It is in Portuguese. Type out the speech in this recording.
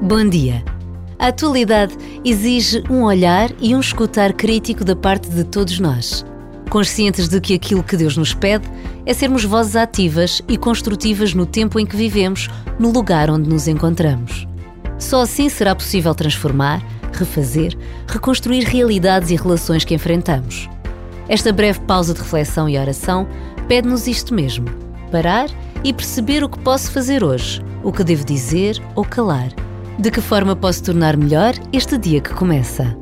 Bom dia. A atualidade exige um olhar e um escutar crítico da parte de todos nós. Conscientes de que aquilo que Deus nos pede é sermos vozes ativas e construtivas no tempo em que vivemos, no lugar onde nos encontramos. Só assim será possível transformar, refazer, reconstruir realidades e relações que enfrentamos. Esta breve pausa de reflexão e oração pede-nos isto mesmo: parar e perceber o que posso fazer hoje, o que devo dizer ou calar. De que forma posso tornar melhor este dia que começa?